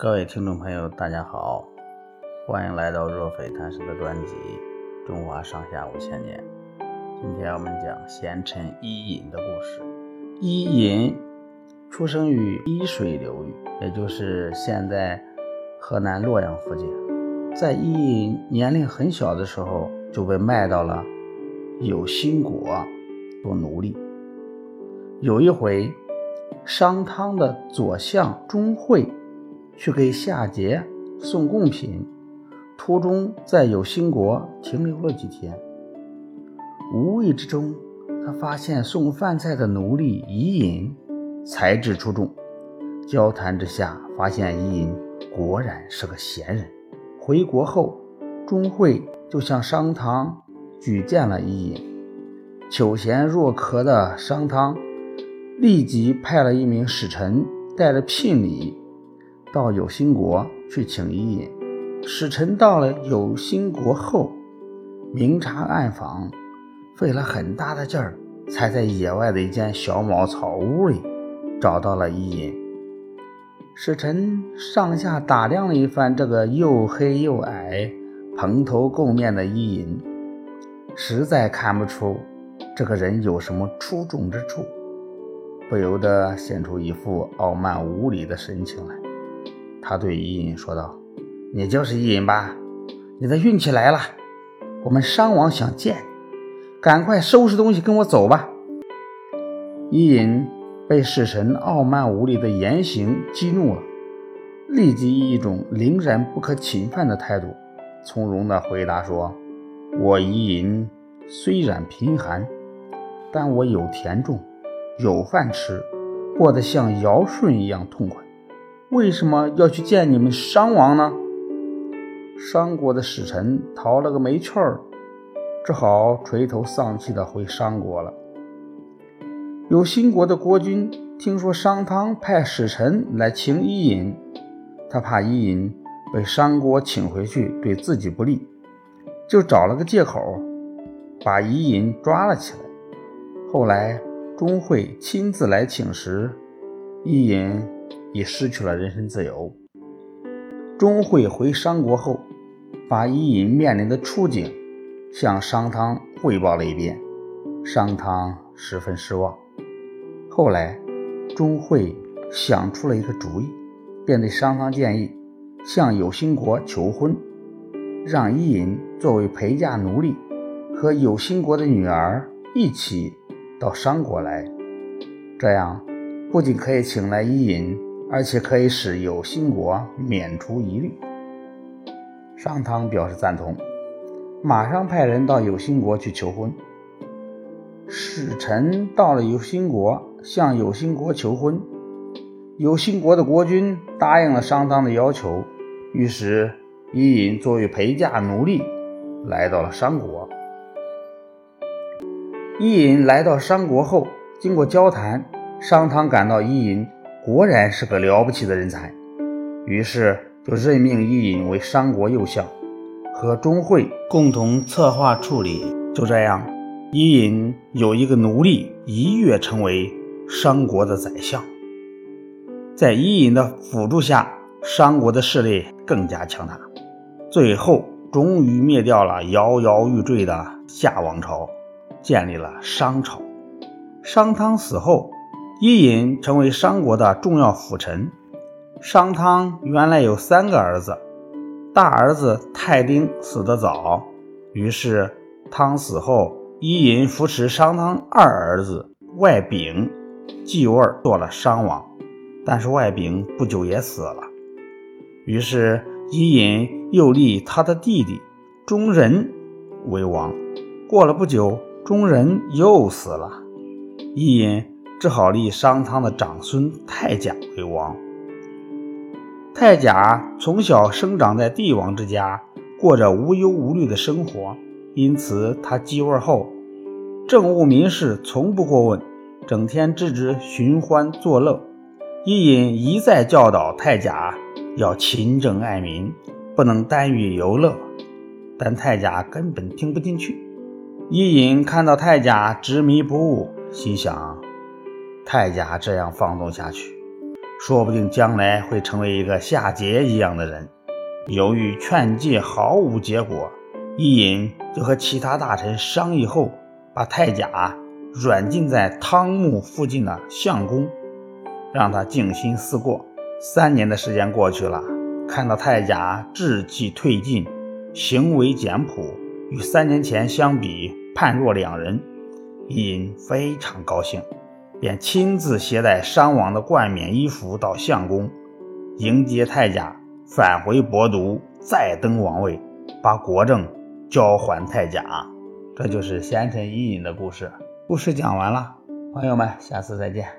各位听众朋友，大家好，欢迎来到若非谈事的专辑《中华上下五千年》。今天我们讲贤臣伊尹的故事。伊尹出生于伊水流域，也就是现在河南洛阳附近。在伊尹年龄很小的时候，就被卖到了有心国做奴隶。有一回，商汤的左相钟会。去给夏桀送贡品，途中在有兴国停留了几天。无意之中，他发现送饭菜的奴隶伊尹才智出众。交谈之下，发现伊尹果然是个贤人。回国后，钟会就向商汤举荐了伊尹。求贤若渴的商汤立即派了一名使臣，带着聘礼。到有心国去请伊尹，使臣到了有心国后，明察暗访，费了很大的劲儿，才在野外的一间小茅草屋里找到了伊尹。使臣上下打量了一番这个又黑又矮、蓬头垢面的伊尹，实在看不出这个人有什么出众之处，不由得显出一副傲慢无礼的神情来。他对伊尹说道：“你就是伊尹吧？你的运气来了。我们商王想见你，赶快收拾东西跟我走吧。”伊尹被使臣傲慢无礼的言行激怒了，立即以一种凛然不可侵犯的态度，从容地回答说：“我伊尹虽然贫寒，但我有田种，有饭吃，过得像尧舜一样痛快。”为什么要去见你们商王呢？商国的使臣逃了个没趣儿，只好垂头丧气地回商国了。有新国的国君听说商汤派使臣来请伊尹，他怕伊尹被商国请回去对自己不利，就找了个借口把伊尹抓了起来。后来钟会亲自来请时，伊尹。已失去了人身自由。钟会回商国后，把伊尹面临的处境向商汤汇报了一遍，商汤十分失望。后来，钟会想出了一个主意，便对商汤建议向有心国求婚，让伊尹作为陪嫁奴隶，和有心国的女儿一起到商国来。这样不仅可以请来伊尹。而且可以使有心国免除疑虑。商汤表示赞同，马上派人到有心国去求婚。使臣到了有心国，向有心国求婚。有心国的国君答应了商汤的要求，于是伊尹作为陪嫁奴隶来到了商国。伊尹来到商国后，经过交谈，商汤感到伊尹。果然是个了不起的人才，于是就任命伊尹为商国右相，和钟会共同策划处理。就这样，伊尹有一个奴隶，一跃成为商国的宰相。在伊尹的辅助下，商国的势力更加强大，最后终于灭掉了摇摇欲坠的夏王朝，建立了商朝。商汤死后。伊尹成为商国的重要辅臣。商汤原来有三个儿子，大儿子泰丁死得早，于是汤死后，伊尹扶持商汤二儿子外丙继位做了商王。但是外丙不久也死了，于是伊尹又立他的弟弟中仁为王。过了不久，中仁又死了，伊尹。只好立商汤的长孙太甲为王。太甲从小生长在帝王之家，过着无忧无虑的生活，因此他继位后，政务民事从不过问，整天只知寻欢作乐。伊尹一再教导太甲要勤政爱民，不能耽于游乐，但太甲根本听不进去。伊尹看到太甲执迷不悟，心想。太甲这样放纵下去，说不定将来会成为一个夏桀一样的人。由于劝诫毫无结果，伊尹就和其他大臣商议后，把太甲软禁在汤墓附近的相公，让他静心思过。三年的时间过去了，看到太甲志气退尽，行为简朴，与三年前相比判若两人，伊尹非常高兴，便亲自携带商王的冠冕衣服到相公迎接太甲。返回博都，再登王位，把国政交还太甲。这就是贤臣伊尹的故事。故事讲完了，朋友们，下次再见。